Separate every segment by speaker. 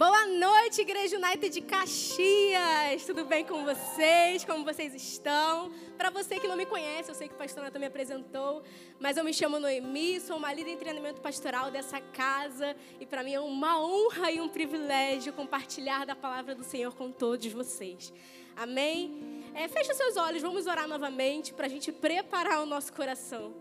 Speaker 1: Boa noite, Igreja United de Caxias. Tudo bem com vocês? Como vocês estão? Para você que não me conhece, eu sei que o pastor Nata me apresentou, mas eu me chamo Noemi, sou uma líder em treinamento pastoral dessa casa e para mim é uma honra e um privilégio compartilhar da palavra do Senhor com todos vocês. Amém? É, fecha seus olhos, vamos orar novamente para a gente preparar o nosso coração.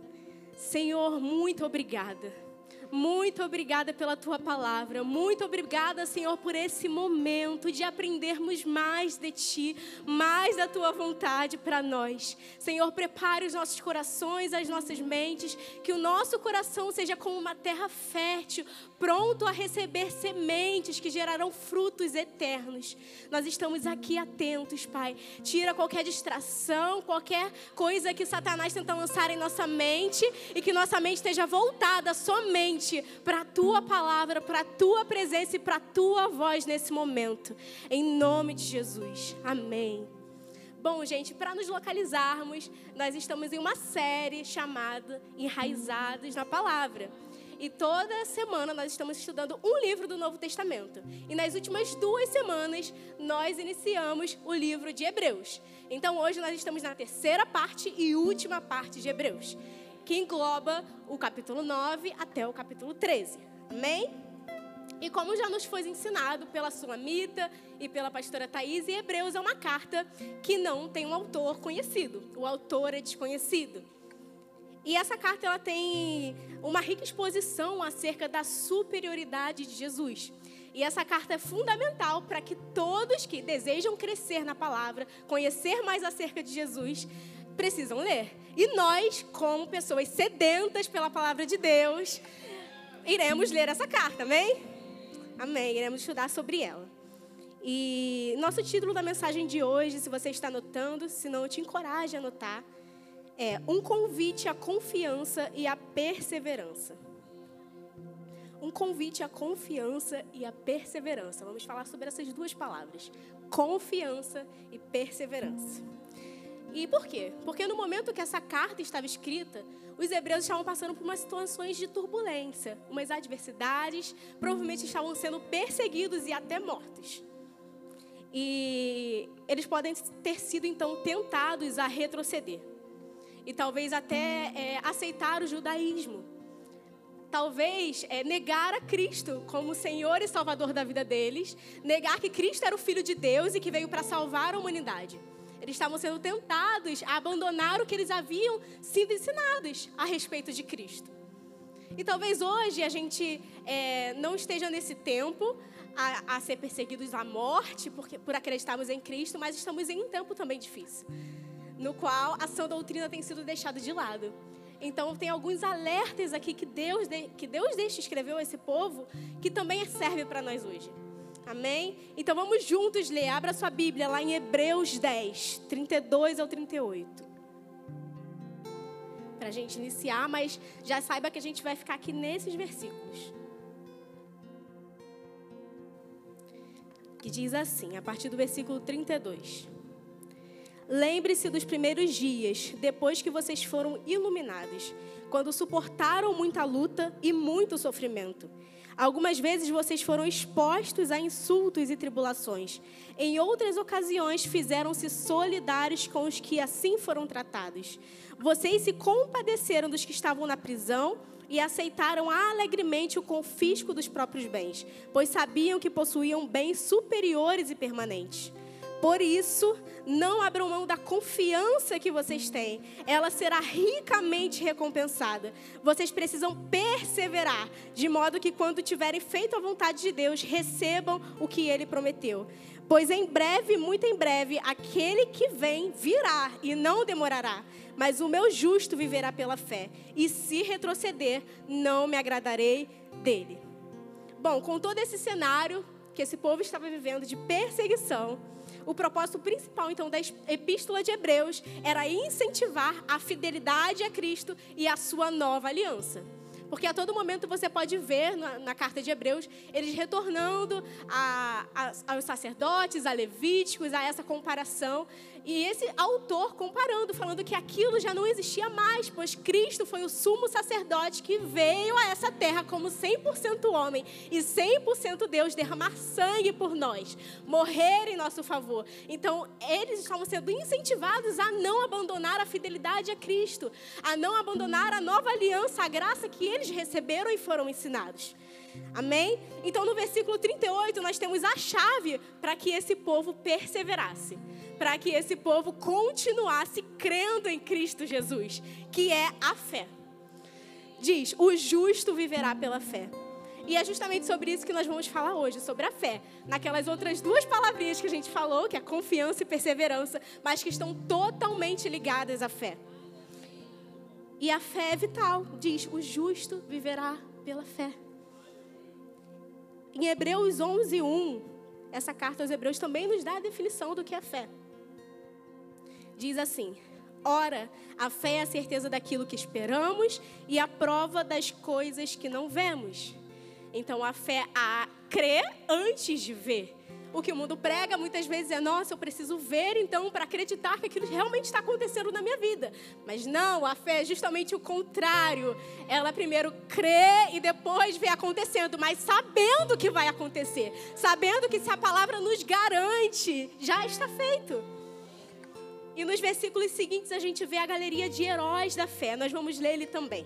Speaker 1: Senhor, muito obrigada muito obrigada pela tua palavra. Muito obrigada, Senhor, por esse momento de aprendermos mais de ti, mais da tua vontade para nós. Senhor, prepare os nossos corações, as nossas mentes, que o nosso coração seja como uma terra fértil, pronto a receber sementes que gerarão frutos eternos. Nós estamos aqui atentos, Pai. Tira qualquer distração, qualquer coisa que Satanás tenta lançar em nossa mente e que nossa mente esteja voltada somente para a tua palavra, para a tua presença e para a tua voz nesse momento. Em nome de Jesus. Amém. Bom, gente, para nos localizarmos, nós estamos em uma série chamada Enraizados na Palavra. E toda semana nós estamos estudando um livro do Novo Testamento. E nas últimas duas semanas nós iniciamos o livro de Hebreus. Então hoje nós estamos na terceira parte e última parte de Hebreus que engloba o capítulo 9 até o capítulo 13. Amém? E como já nos foi ensinado pela Sulamita e pela pastora Thais, Hebreus é uma carta que não tem um autor conhecido. O autor é desconhecido. E essa carta ela tem uma rica exposição acerca da superioridade de Jesus. E essa carta é fundamental para que todos que desejam crescer na palavra, conhecer mais acerca de Jesus, precisam ler. E nós, como pessoas sedentas pela palavra de Deus, iremos ler essa carta, amém? Amém. Iremos estudar sobre ela. E nosso título da mensagem de hoje, se você está anotando, se não, eu te encorajo a anotar, é Um convite à confiança e à perseverança. Um convite à confiança e à perseverança. Vamos falar sobre essas duas palavras: confiança e perseverança. E por quê? Porque no momento que essa carta estava escrita, os hebreus estavam passando por umas situações de turbulência, umas adversidades, provavelmente estavam sendo perseguidos e até mortos. E eles podem ter sido então tentados a retroceder. E talvez até é, aceitar o judaísmo. Talvez é, negar a Cristo como Senhor e Salvador da vida deles, negar que Cristo era o Filho de Deus e que veio para salvar a humanidade. Eles estavam sendo tentados a abandonar o que eles haviam sido ensinados a respeito de Cristo. E talvez hoje a gente é, não esteja nesse tempo a, a, ser perseguidos à morte porque, por acreditarmos em Cristo, mas estamos em um tempo também difícil, no qual a sã doutrina tem sido deixada de lado. Então tem alguns alertas aqui que Deus, que Deus deixa escreveu a esse povo que também serve para nós hoje. Amém? Então vamos juntos ler. Abra sua Bíblia lá em Hebreus 10, 32 ao 38. Para a gente iniciar, mas já saiba que a gente vai ficar aqui nesses versículos. Que diz assim, a partir do versículo 32. Lembre-se dos primeiros dias, depois que vocês foram iluminados, quando suportaram muita luta e muito sofrimento Algumas vezes vocês foram expostos a insultos e tribulações. Em outras ocasiões, fizeram-se solidários com os que assim foram tratados. Vocês se compadeceram dos que estavam na prisão e aceitaram alegremente o confisco dos próprios bens, pois sabiam que possuíam bens superiores e permanentes. Por isso, não abram mão da confiança que vocês têm. Ela será ricamente recompensada. Vocês precisam perseverar, de modo que quando tiverem feito a vontade de Deus, recebam o que ele prometeu. Pois em breve, muito em breve, aquele que vem virá e não demorará. Mas o meu justo viverá pela fé. E se retroceder, não me agradarei dele. Bom, com todo esse cenário que esse povo estava vivendo de perseguição, o propósito principal, então, da Epístola de Hebreus era incentivar a fidelidade a Cristo e a sua nova aliança. Porque a todo momento você pode ver na, na carta de Hebreus eles retornando a, a, aos sacerdotes, a levíticos, a essa comparação. E esse autor comparando, falando que aquilo já não existia mais, pois Cristo foi o sumo sacerdote que veio a essa terra como 100% homem e 100% Deus derramar sangue por nós, morrer em nosso favor. Então, eles estavam sendo incentivados a não abandonar a fidelidade a Cristo, a não abandonar a nova aliança, a graça que eles receberam e foram ensinados. Amém? Então, no versículo 38, nós temos a chave para que esse povo perseverasse para que esse povo continuasse crendo em Cristo Jesus, que é a fé. Diz: o justo viverá pela fé. E é justamente sobre isso que nós vamos falar hoje, sobre a fé. Naquelas outras duas palavrinhas que a gente falou, que é confiança e perseverança, mas que estão totalmente ligadas à fé. E a fé é vital, diz: o justo viverá pela fé. Em Hebreus 11, 1, essa carta aos Hebreus também nos dá a definição do que é fé diz assim: Ora, a fé é a certeza daquilo que esperamos e a prova das coisas que não vemos. Então, a fé a crer antes de ver. O que o mundo prega muitas vezes é: nossa, eu preciso ver então para acreditar que aquilo realmente está acontecendo na minha vida. Mas não, a fé é justamente o contrário. Ela primeiro crê e depois vê acontecendo, mas sabendo que vai acontecer, sabendo que se a palavra nos garante, já está feito. E nos versículos seguintes a gente vê a galeria de heróis da fé. Nós vamos ler ele também.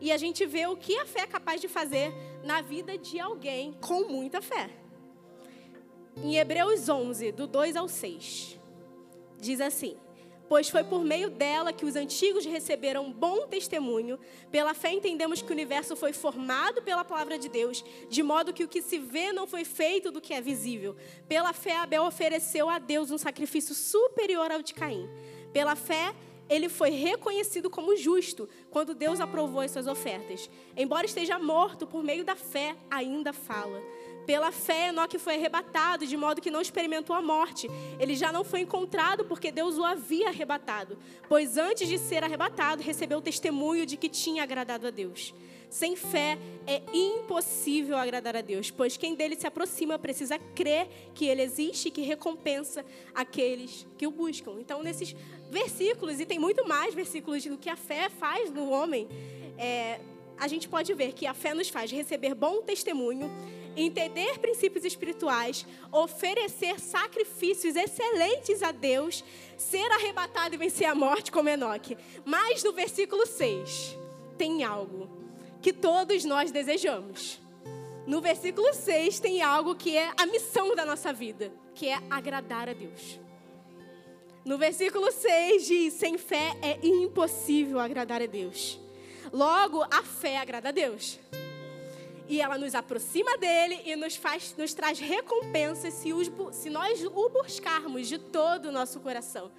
Speaker 1: E a gente vê o que a fé é capaz de fazer na vida de alguém com muita fé. Em Hebreus 11, do 2 ao 6, diz assim: pois foi por meio dela que os antigos receberam bom testemunho. Pela fé entendemos que o universo foi formado pela palavra de Deus, de modo que o que se vê não foi feito do que é visível. Pela fé, Abel ofereceu a Deus um sacrifício superior ao de Caim. Pela fé, ele foi reconhecido como justo quando Deus aprovou as suas ofertas. Embora esteja morto, por meio da fé, ainda fala. Pela fé, Enoque foi arrebatado, de modo que não experimentou a morte. Ele já não foi encontrado porque Deus o havia arrebatado, pois antes de ser arrebatado, recebeu o testemunho de que tinha agradado a Deus. Sem fé é impossível agradar a Deus, pois quem dele se aproxima precisa crer que ele existe e que recompensa aqueles que o buscam. Então, nesses versículos, e tem muito mais versículos do que a fé faz no homem, é, a gente pode ver que a fé nos faz receber bom testemunho entender princípios espirituais, oferecer sacrifícios excelentes a Deus, ser arrebatado e vencer a morte como Enoque. Mas no versículo 6 tem algo que todos nós desejamos. No versículo 6 tem algo que é a missão da nossa vida, que é agradar a Deus. No versículo 6 diz: sem fé é impossível agradar a Deus. Logo, a fé agrada a Deus e ela nos aproxima dele e nos, faz, nos traz recompensas se, se nós o buscarmos de todo o nosso coração.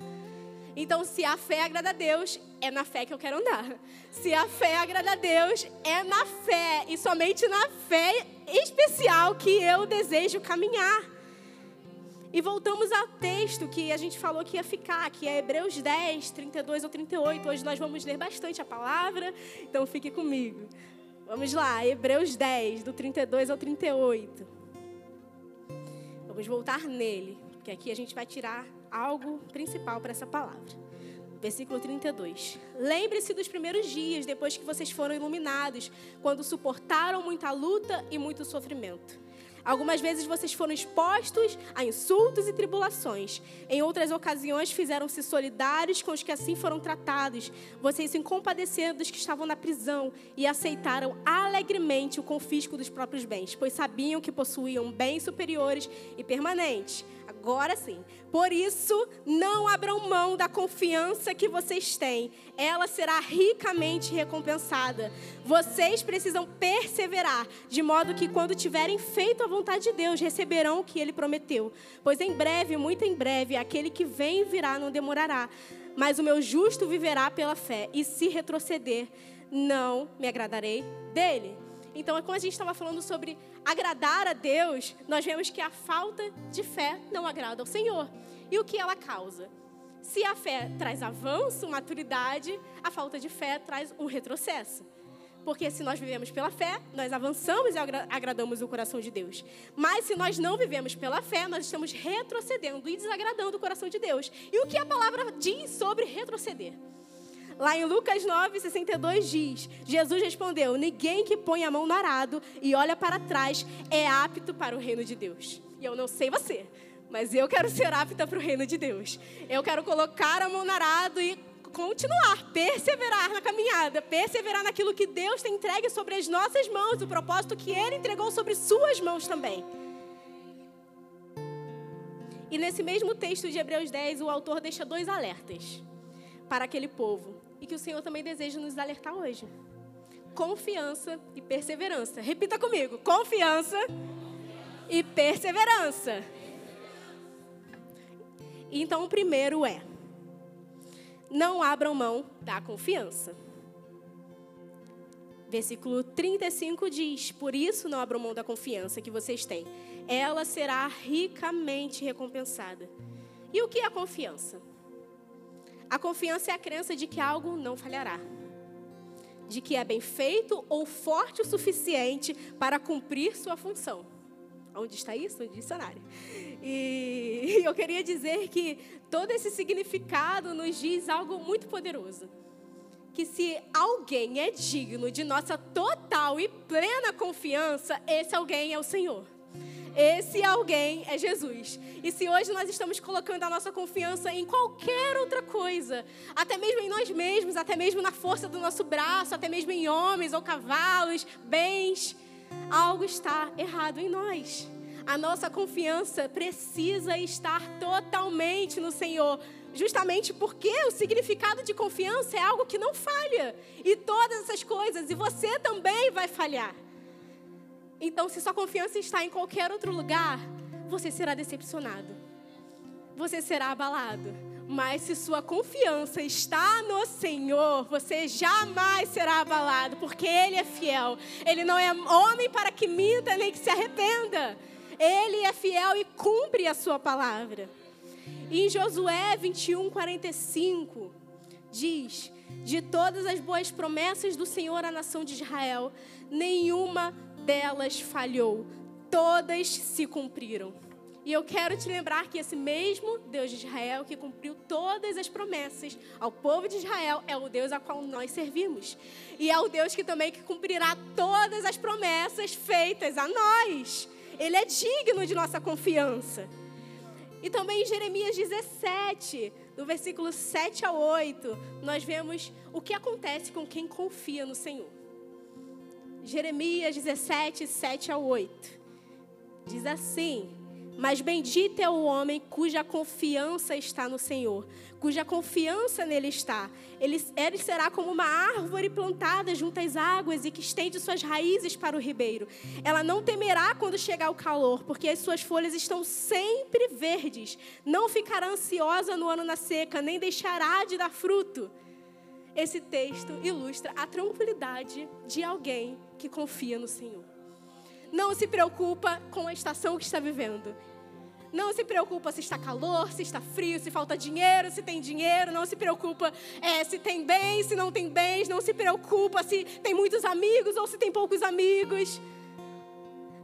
Speaker 1: Então, se a fé agrada a Deus, é na fé que eu quero andar. Se a fé agrada a Deus, é na fé e somente na fé especial que eu desejo caminhar. E voltamos ao texto que a gente falou que ia ficar, que é Hebreus 10, 32 ou 38. Hoje nós vamos ler bastante a palavra, então fique comigo. Vamos lá, Hebreus 10, do 32 ao 38. Vamos voltar nele, porque aqui a gente vai tirar algo principal para essa palavra. Versículo 32. Lembre-se dos primeiros dias, depois que vocês foram iluminados, quando suportaram muita luta e muito sofrimento. Algumas vezes vocês foram expostos a insultos e tribulações. Em outras ocasiões fizeram-se solidários com os que assim foram tratados. Vocês se compadeceram dos que estavam na prisão e aceitaram alegremente o confisco dos próprios bens, pois sabiam que possuíam bens superiores e permanentes. Agora sim. Por isso, não abram mão da confiança que vocês têm. Ela será ricamente recompensada. Vocês precisam perseverar, de modo que, quando tiverem feito a vontade de Deus, receberão o que ele prometeu. Pois em breve, muito em breve, aquele que vem virá não demorará. Mas o meu justo viverá pela fé, e se retroceder, não me agradarei dele. Então, quando a gente estava falando sobre agradar a Deus, nós vemos que a falta de fé não agrada ao Senhor. E o que ela causa? Se a fé traz avanço, maturidade, a falta de fé traz um retrocesso. porque se nós vivemos pela fé, nós avançamos e agradamos o coração de Deus. Mas se nós não vivemos pela fé, nós estamos retrocedendo e desagradando o coração de Deus. E o que a palavra diz sobre retroceder? Lá em Lucas 9, 62 diz: Jesus respondeu: Ninguém que põe a mão no arado e olha para trás é apto para o reino de Deus. E eu não sei você, mas eu quero ser apta para o reino de Deus. Eu quero colocar a mão no arado e continuar, perseverar na caminhada, perseverar naquilo que Deus tem entregue sobre as nossas mãos, o propósito que Ele entregou sobre suas mãos também. E nesse mesmo texto de Hebreus 10, o autor deixa dois alertas para aquele povo e que o Senhor também deseja nos alertar hoje: confiança e perseverança. Repita comigo: confiança e perseverança. Então, o primeiro é não abram mão da confiança. Versículo 35 diz: Por isso não abram mão da confiança que vocês têm. Ela será ricamente recompensada. E o que é a confiança? A confiança é a crença de que algo não falhará, de que é bem feito ou forte o suficiente para cumprir sua função. Onde está isso? No dicionário. E eu queria dizer que todo esse significado nos diz algo muito poderoso. Que se alguém é digno de nossa total e plena confiança, esse alguém é o Senhor. Esse alguém é Jesus. E se hoje nós estamos colocando a nossa confiança em qualquer outra coisa, até mesmo em nós mesmos, até mesmo na força do nosso braço, até mesmo em homens ou cavalos, bens, algo está errado em nós. A nossa confiança precisa estar totalmente no Senhor, justamente porque o significado de confiança é algo que não falha. E todas essas coisas, e você também vai falhar. Então, se sua confiança está em qualquer outro lugar, você será decepcionado. Você será abalado. Mas se sua confiança está no Senhor, você jamais será abalado, porque Ele é fiel. Ele não é homem para que minta nem que se arrependa. Ele é fiel e cumpre a sua palavra. Em Josué 21, 45, diz: De todas as boas promessas do Senhor à nação de Israel, nenhuma delas falhou, todas se cumpriram. E eu quero te lembrar que esse mesmo Deus de Israel, que cumpriu todas as promessas ao povo de Israel, é o Deus a qual nós servimos. E é o Deus que também que cumprirá todas as promessas feitas a nós. Ele é digno de nossa confiança. E também em Jeremias 17, do versículo 7 a 8, nós vemos o que acontece com quem confia no Senhor. Jeremias 17, 7 a 8. Diz assim: mas bendito é o homem cuja confiança está no Senhor, cuja confiança nele está. Ele, ele será como uma árvore plantada junto às águas e que estende suas raízes para o ribeiro. Ela não temerá quando chegar o calor, porque as suas folhas estão sempre verdes. Não ficará ansiosa no ano na seca, nem deixará de dar fruto. Esse texto ilustra a tranquilidade de alguém que confia no Senhor. Não se preocupa com a estação que está vivendo. Não se preocupa se está calor, se está frio, se falta dinheiro, se tem dinheiro. Não se preocupa é, se tem bens, se não tem bens. Não se preocupa se tem muitos amigos ou se tem poucos amigos.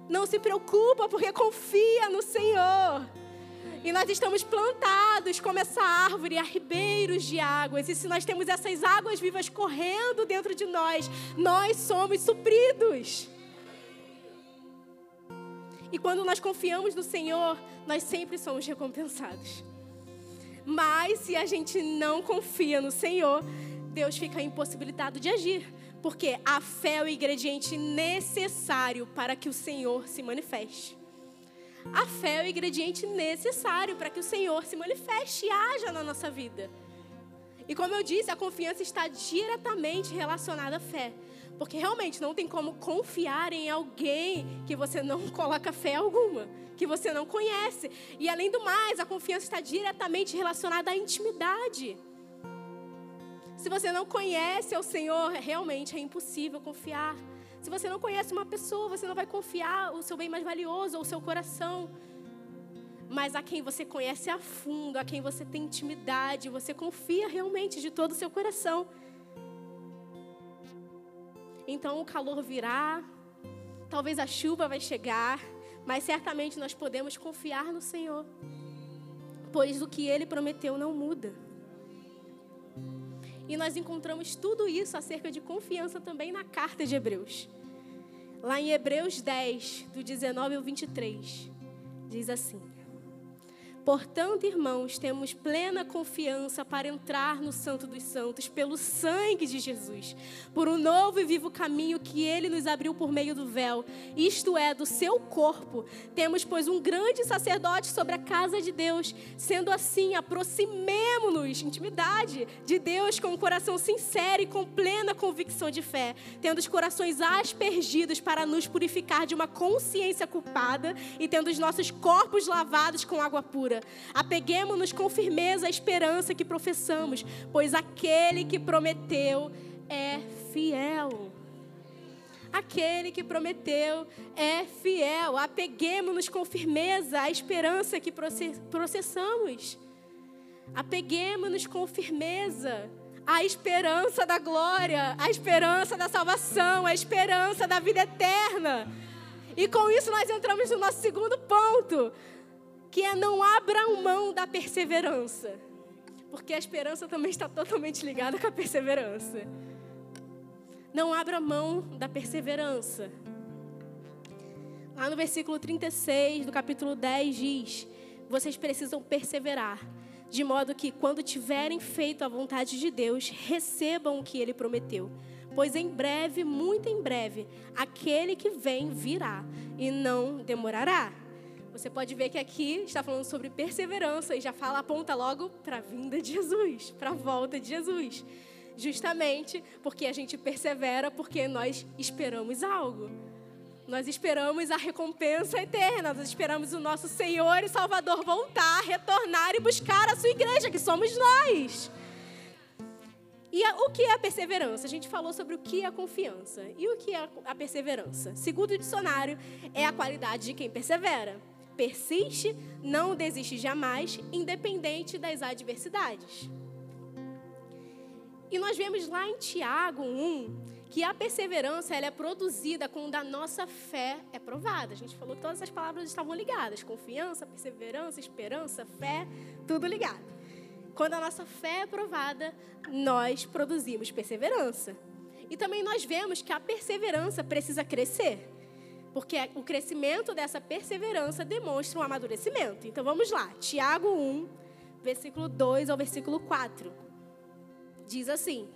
Speaker 1: Não se preocupa porque confia no Senhor. E nós estamos plantados como essa árvore a ribeiros de águas. E se nós temos essas águas vivas correndo dentro de nós, nós somos supridos. E quando nós confiamos no Senhor, nós sempre somos recompensados. Mas se a gente não confia no Senhor, Deus fica impossibilitado de agir, porque a fé é o ingrediente necessário para que o Senhor se manifeste. A fé é o ingrediente necessário para que o Senhor se manifeste e haja na nossa vida. E como eu disse, a confiança está diretamente relacionada à fé. Porque realmente não tem como confiar em alguém que você não coloca fé alguma, que você não conhece. E além do mais, a confiança está diretamente relacionada à intimidade. Se você não conhece o Senhor, realmente é impossível confiar. Se você não conhece uma pessoa, você não vai confiar o seu bem mais valioso, ou o seu coração. Mas a quem você conhece a fundo, a quem você tem intimidade, você confia realmente de todo o seu coração. Então o calor virá, talvez a chuva vai chegar, mas certamente nós podemos confiar no Senhor, pois o que Ele prometeu não muda. E nós encontramos tudo isso acerca de confiança também na carta de Hebreus. Lá em Hebreus 10, do 19 ao 23, diz assim: Portanto, irmãos, temos plena confiança para entrar no Santo dos Santos pelo sangue de Jesus, por um novo e vivo caminho que ele nos abriu por meio do véu, isto é, do seu corpo. Temos, pois, um grande sacerdote sobre a casa de Deus. Sendo assim, aproximemo-nos, intimidade, de Deus com um coração sincero e com plena convicção de fé, tendo os corações aspergidos para nos purificar de uma consciência culpada e tendo os nossos corpos lavados com água pura. Apeguemos-nos com firmeza à esperança que professamos, pois aquele que prometeu é fiel. Aquele que prometeu é fiel. Apeguemos-nos com firmeza à esperança que processamos. Apeguemos-nos com firmeza à esperança da glória, à esperança da salvação, à esperança da vida eterna. E com isso nós entramos no nosso segundo ponto que é não abram mão da perseverança. Porque a esperança também está totalmente ligada com a perseverança. Não abra mão da perseverança. Lá no versículo 36 do capítulo 10 diz: Vocês precisam perseverar, de modo que, quando tiverem feito a vontade de Deus, recebam o que ele prometeu. Pois em breve, muito em breve, aquele que vem virá e não demorará. Você pode ver que aqui está falando sobre perseverança e já fala, aponta logo para a vinda de Jesus, para a volta de Jesus. Justamente porque a gente persevera, porque nós esperamos algo. Nós esperamos a recompensa eterna, nós esperamos o nosso Senhor e Salvador voltar, retornar e buscar a sua igreja, que somos nós. E o que é a perseverança? A gente falou sobre o que é a confiança. E o que é a perseverança? Segundo o dicionário, é a qualidade de quem persevera persiste, não desiste jamais, independente das adversidades. E nós vemos lá em Tiago 1 que a perseverança ela é produzida quando a nossa fé é provada. A gente falou que todas as palavras estavam ligadas: confiança, perseverança, esperança, fé, tudo ligado. Quando a nossa fé é provada, nós produzimos perseverança. E também nós vemos que a perseverança precisa crescer porque o crescimento dessa perseverança demonstra um amadurecimento. Então vamos lá, Tiago 1, versículo 2 ao versículo 4. Diz assim: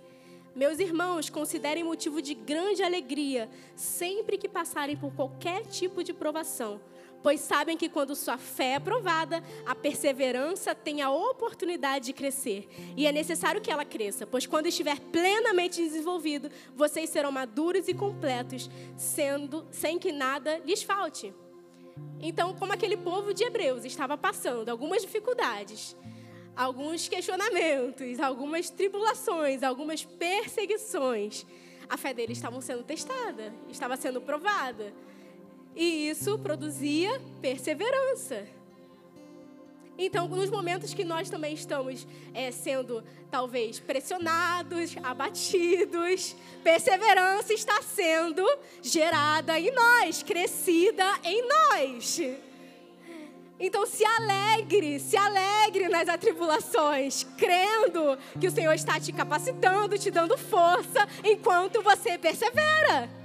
Speaker 1: Meus irmãos, considerem motivo de grande alegria sempre que passarem por qualquer tipo de provação pois sabem que quando sua fé é provada, a perseverança tem a oportunidade de crescer. E é necessário que ela cresça, pois quando estiver plenamente desenvolvido, vocês serão maduros e completos, sendo sem que nada lhes falte. Então, como aquele povo de Hebreus estava passando algumas dificuldades, alguns questionamentos, algumas tribulações, algumas perseguições, a fé deles estava sendo testada, estava sendo provada. E isso produzia perseverança. Então, nos momentos que nós também estamos é, sendo, talvez, pressionados, abatidos, perseverança está sendo gerada em nós, crescida em nós. Então, se alegre, se alegre nas atribulações, crendo que o Senhor está te capacitando, te dando força, enquanto você persevera.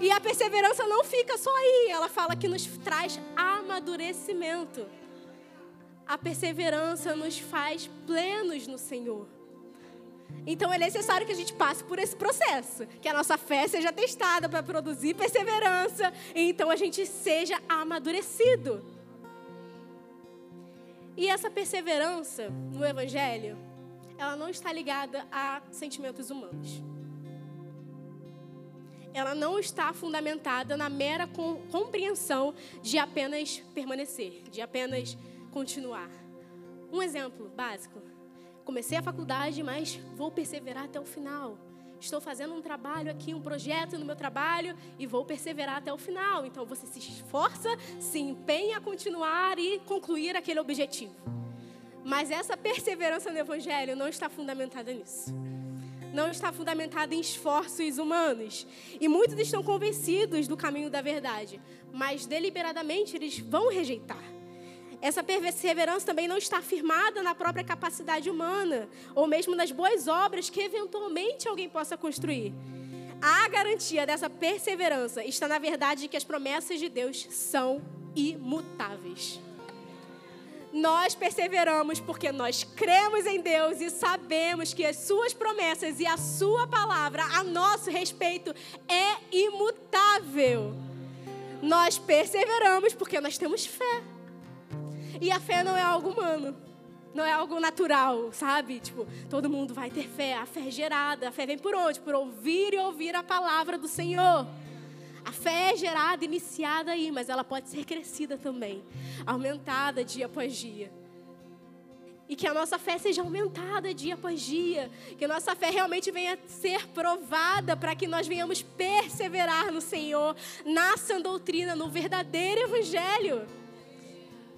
Speaker 1: E a perseverança não fica só aí, ela fala que nos traz amadurecimento. A perseverança nos faz plenos no Senhor. Então é necessário que a gente passe por esse processo, que a nossa fé seja testada para produzir perseverança, e então a gente seja amadurecido. E essa perseverança no Evangelho, ela não está ligada a sentimentos humanos ela não está fundamentada na mera compreensão de apenas permanecer, de apenas continuar. Um exemplo básico. Comecei a faculdade, mas vou perseverar até o final. Estou fazendo um trabalho aqui, um projeto no meu trabalho e vou perseverar até o final. Então você se esforça, se empenha a continuar e concluir aquele objetivo. Mas essa perseverança no Evangelho não está fundamentada nisso. Não está fundamentada em esforços humanos. E muitos estão convencidos do caminho da verdade, mas deliberadamente eles vão rejeitar. Essa perseverança também não está firmada na própria capacidade humana, ou mesmo nas boas obras que eventualmente alguém possa construir. A garantia dessa perseverança está na verdade de que as promessas de Deus são imutáveis. Nós perseveramos porque nós cremos em Deus e sabemos que as suas promessas e a sua palavra a nosso respeito é imutável. Nós perseveramos porque nós temos fé. E a fé não é algo humano. Não é algo natural, sabe? Tipo, todo mundo vai ter fé. A fé é gerada. A fé vem por onde? Por ouvir e ouvir a palavra do Senhor. A fé é gerada, iniciada aí, mas ela pode ser crescida também, aumentada dia após dia. E que a nossa fé seja aumentada dia após dia, que a nossa fé realmente venha ser provada para que nós venhamos perseverar no Senhor, na sã doutrina, no verdadeiro evangelho.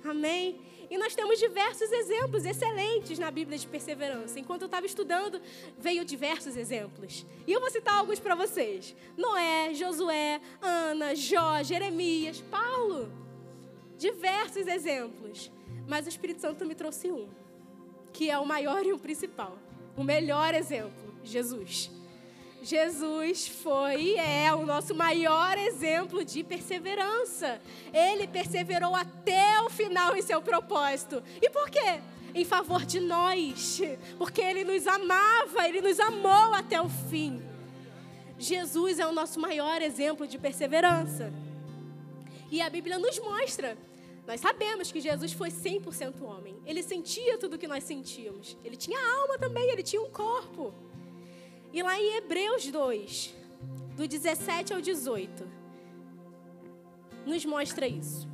Speaker 1: Amém. E nós temos diversos exemplos excelentes na Bíblia de perseverança. Enquanto eu estava estudando, veio diversos exemplos. E eu vou citar alguns para vocês: Noé, Josué, Ana, Jó, Jeremias, Paulo. Diversos exemplos. Mas o Espírito Santo me trouxe um, que é o maior e o principal. O melhor exemplo: Jesus. Jesus foi e é o nosso maior exemplo de perseverança. Ele perseverou até o final em seu propósito. E por quê? Em favor de nós. Porque ele nos amava, ele nos amou até o fim. Jesus é o nosso maior exemplo de perseverança. E a Bíblia nos mostra. Nós sabemos que Jesus foi 100% homem. Ele sentia tudo o que nós sentíamos. Ele tinha alma também, ele tinha um corpo. E lá em Hebreus 2, do 17 ao 18, nos mostra isso.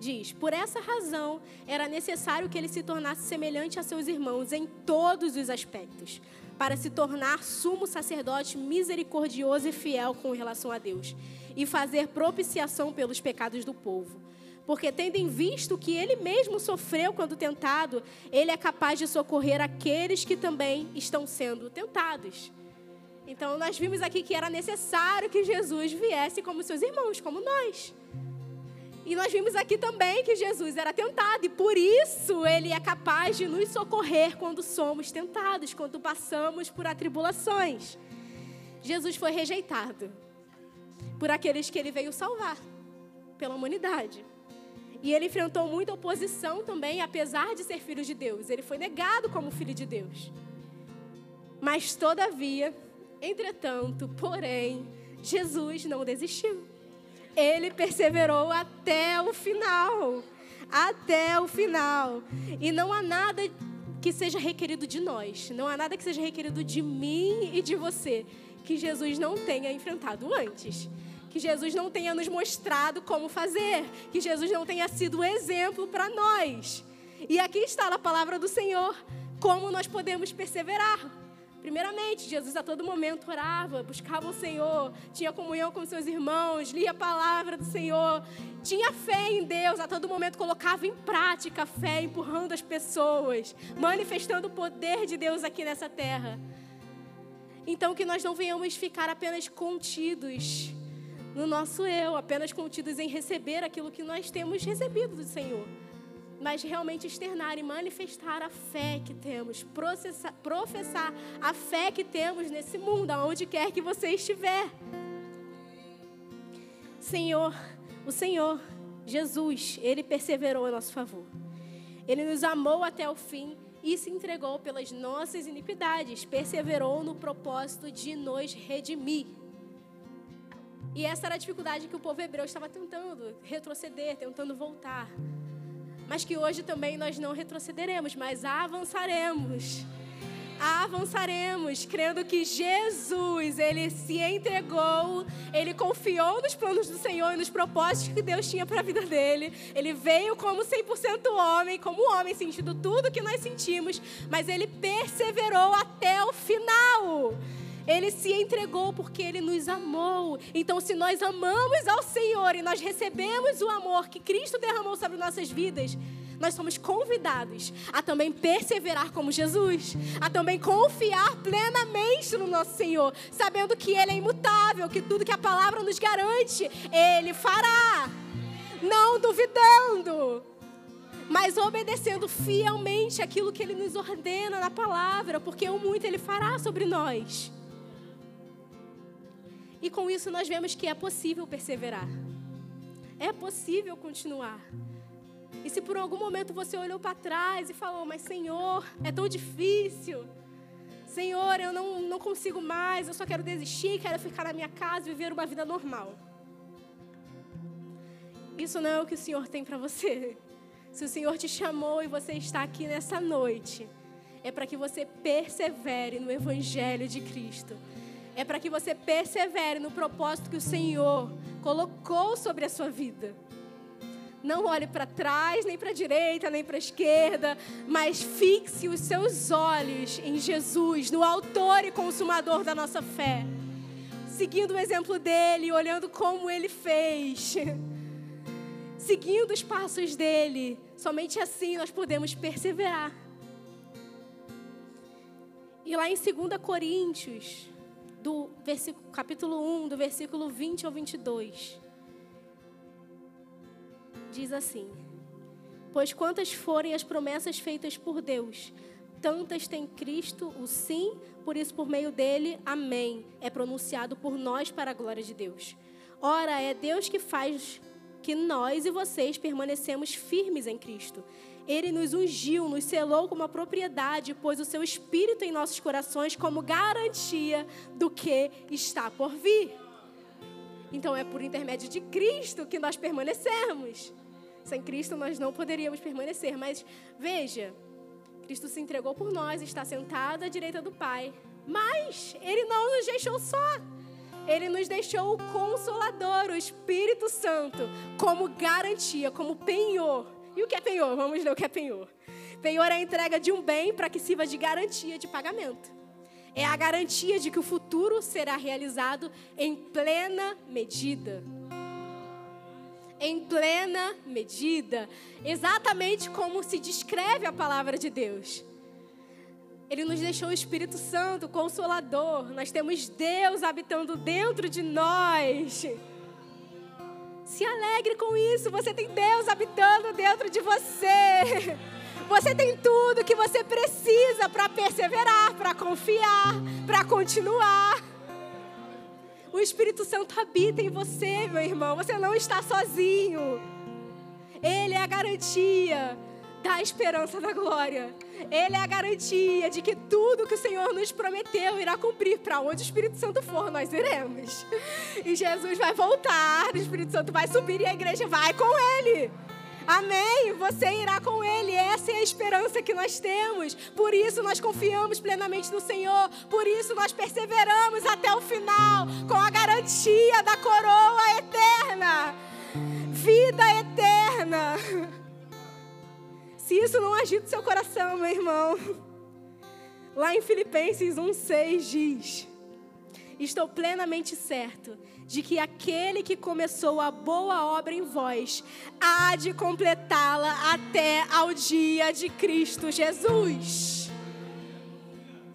Speaker 1: Diz: Por essa razão era necessário que ele se tornasse semelhante a seus irmãos em todos os aspectos, para se tornar sumo sacerdote misericordioso e fiel com relação a Deus, e fazer propiciação pelos pecados do povo porque tendo em visto que ele mesmo sofreu quando tentado, ele é capaz de socorrer aqueles que também estão sendo tentados. Então nós vimos aqui que era necessário que Jesus viesse como seus irmãos, como nós. E nós vimos aqui também que Jesus era tentado e por isso ele é capaz de nos socorrer quando somos tentados, quando passamos por atribulações. Jesus foi rejeitado por aqueles que ele veio salvar, pela humanidade. E ele enfrentou muita oposição também, apesar de ser filho de Deus. Ele foi negado como filho de Deus. Mas, todavia, entretanto, porém, Jesus não desistiu. Ele perseverou até o final. Até o final. E não há nada que seja requerido de nós, não há nada que seja requerido de mim e de você que Jesus não tenha enfrentado antes que Jesus não tenha nos mostrado como fazer, que Jesus não tenha sido exemplo para nós. E aqui está a palavra do Senhor, como nós podemos perseverar. Primeiramente, Jesus a todo momento orava, buscava o Senhor, tinha comunhão com seus irmãos, lia a palavra do Senhor, tinha fé em Deus, a todo momento colocava em prática a fé, empurrando as pessoas, manifestando o poder de Deus aqui nessa terra. Então, que nós não venhamos ficar apenas contidos no nosso eu, apenas contidos em receber aquilo que nós temos recebido do Senhor. Mas realmente externar e manifestar a fé que temos, processar, professar a fé que temos nesse mundo, aonde quer que você estiver. Senhor, o Senhor, Jesus, Ele perseverou a nosso favor. Ele nos amou até o fim e se entregou pelas nossas iniquidades, perseverou no propósito de nos redimir. E essa era a dificuldade que o povo hebreu estava tentando retroceder, tentando voltar. Mas que hoje também nós não retrocederemos, mas avançaremos. Avançaremos, crendo que Jesus, ele se entregou, ele confiou nos planos do Senhor e nos propósitos que Deus tinha para a vida dele. Ele veio como 100% homem, como homem, sentindo tudo que nós sentimos, mas ele perseverou até o final. Ele se entregou porque ele nos amou. Então, se nós amamos ao Senhor e nós recebemos o amor que Cristo derramou sobre nossas vidas, nós somos convidados a também perseverar como Jesus, a também confiar plenamente no nosso Senhor, sabendo que Ele é imutável, que tudo que a palavra nos garante, Ele fará. Não duvidando, mas obedecendo fielmente aquilo que Ele nos ordena na palavra, porque o muito Ele fará sobre nós. E com isso nós vemos que é possível perseverar. É possível continuar. E se por algum momento você olhou para trás e falou, mas Senhor, é tão difícil. Senhor, eu não, não consigo mais, eu só quero desistir, quero ficar na minha casa e viver uma vida normal. Isso não é o que o Senhor tem para você. Se o Senhor te chamou e você está aqui nessa noite, é para que você persevere no Evangelho de Cristo é para que você persevere no propósito que o Senhor colocou sobre a sua vida. Não olhe para trás, nem para a direita, nem para a esquerda, mas fixe os seus olhos em Jesus, no Autor e Consumador da nossa fé. Seguindo o exemplo dele, olhando como ele fez, seguindo os passos dele, somente assim nós podemos perseverar. E lá em 2 Coríntios, do versículo, capítulo 1, do versículo 20 ao 22. Diz assim: Pois quantas forem as promessas feitas por Deus, tantas tem Cristo o sim, por isso por meio dele, amém, é pronunciado por nós para a glória de Deus. Ora, é Deus que faz que nós e vocês permanecemos firmes em Cristo. Ele nos ungiu, nos selou como uma propriedade, pôs o seu espírito em nossos corações como garantia do que está por vir. Então é por intermédio de Cristo que nós permanecemos. Sem Cristo nós não poderíamos permanecer. Mas veja, Cristo se entregou por nós, está sentado à direita do Pai. Mas Ele não nos deixou só. Ele nos deixou o Consolador, o Espírito Santo, como garantia, como penhor e o que é penhor? Vamos ver o que é penhor. Penhor é a entrega de um bem para que sirva de garantia de pagamento. É a garantia de que o futuro será realizado em plena medida. Em plena medida. Exatamente como se descreve a palavra de Deus. Ele nos deixou o Espírito Santo, consolador. Nós temos Deus habitando dentro de nós. Se alegre com isso. Você tem Deus habitando dentro de você. Você tem tudo que você precisa para perseverar, para confiar, para continuar. O Espírito Santo habita em você, meu irmão. Você não está sozinho. Ele é a garantia da esperança da glória. Ele é a garantia de que tudo que o Senhor nos prometeu irá cumprir. Para onde o Espírito Santo for, nós iremos. E Jesus vai voltar, o Espírito Santo vai subir e a igreja vai com ele. Amém? Você irá com Ele. Essa é a esperança que nós temos. Por isso nós confiamos plenamente no Senhor. Por isso nós perseveramos até o final com a garantia da coroa eterna. Vida eterna. Se isso não agir do seu coração, meu irmão. Lá em Filipenses 1,6 diz: Estou plenamente certo de que aquele que começou a boa obra em vós há de completá-la até ao dia de Cristo Jesus.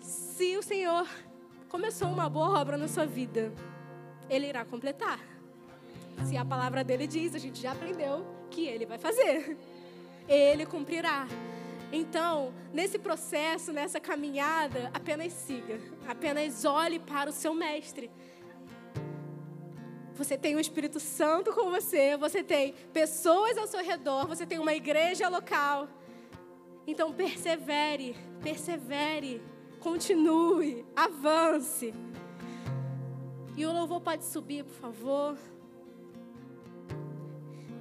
Speaker 1: Se o Senhor começou uma boa obra na sua vida, Ele irá completar. Se a palavra dele diz, a gente já aprendeu que Ele vai fazer. Ele cumprirá. Então, nesse processo, nessa caminhada, apenas siga, apenas olhe para o seu mestre. Você tem o Espírito Santo com você, você tem pessoas ao seu redor, você tem uma igreja local. Então, persevere, persevere, continue, avance. E o louvor pode subir, por favor.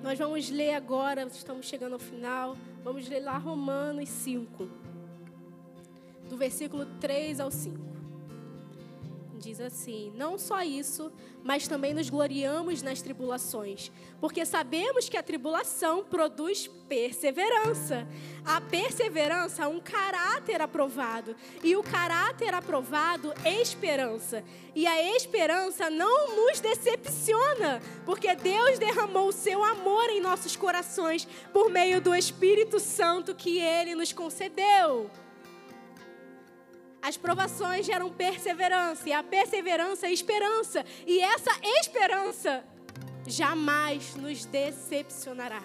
Speaker 1: Nós vamos ler agora, estamos chegando ao final, vamos ler lá Romanos 5, do versículo 3 ao 5. Diz assim: Não só isso, mas também nos gloriamos nas tribulações, porque sabemos que a tribulação produz perseverança. A perseverança é um caráter aprovado, e o caráter aprovado, esperança. E a esperança não nos decepciona, porque Deus derramou o seu amor em nossos corações por meio do Espírito Santo que ele nos concedeu. As provações geram perseverança, e a perseverança é esperança, e essa esperança jamais nos decepcionará.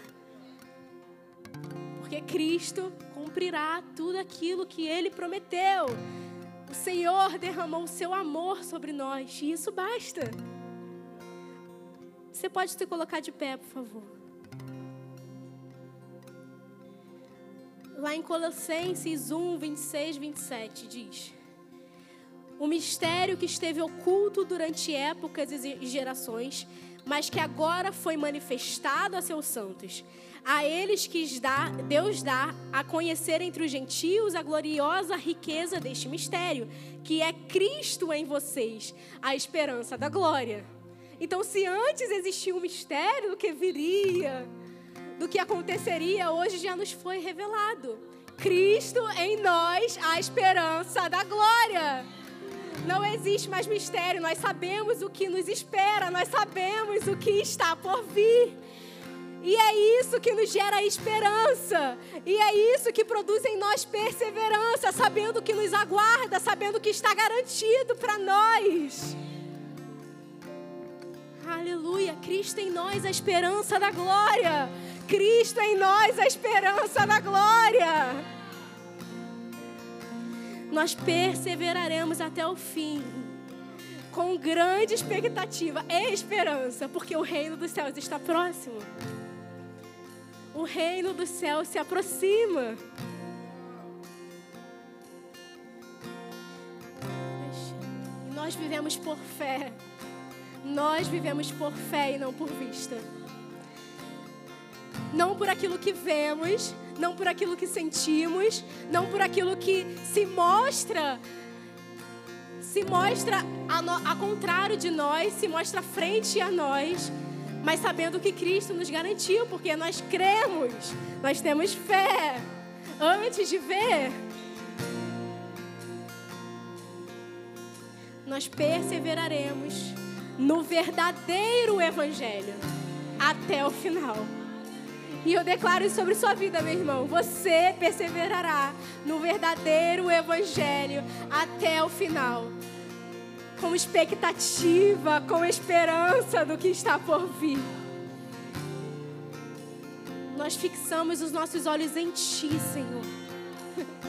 Speaker 1: Porque Cristo cumprirá tudo aquilo que ele prometeu. O Senhor derramou o seu amor sobre nós, e isso basta. Você pode se colocar de pé, por favor. Lá em Colossenses 1, 26, 27 diz: O mistério que esteve oculto durante épocas e gerações, mas que agora foi manifestado a seus santos. A eles que dá, Deus dá a conhecer entre os gentios a gloriosa riqueza deste mistério, que é Cristo em vocês, a esperança da glória. Então, se antes existia um mistério do que viria, do que aconteceria, hoje já nos foi revelado. Cristo em nós, a esperança da glória. Não existe mais mistério, nós sabemos o que nos espera, nós sabemos o que está por vir. E é isso que nos gera esperança. E é isso que produz em nós perseverança, sabendo que nos aguarda, sabendo que está garantido para nós. Aleluia, Cristo em nós, a esperança da glória. Cristo em nós, a esperança da glória. Nós perseveraremos até o fim, com grande expectativa e esperança, porque o reino dos céus está próximo. O reino dos céus se aproxima. Nós vivemos por fé. Nós vivemos por fé e não por vista não por aquilo que vemos, não por aquilo que sentimos, não por aquilo que se mostra se mostra a, no, a contrário de nós, se mostra frente a nós, mas sabendo que Cristo nos garantiu, porque nós cremos, nós temos fé antes de ver. Nós perseveraremos no verdadeiro Evangelho até o final. E eu declaro isso sobre sua vida, meu irmão. Você perseverará no verdadeiro evangelho até o final. Com expectativa, com esperança do que está por vir. Nós fixamos os nossos olhos em Ti, Senhor.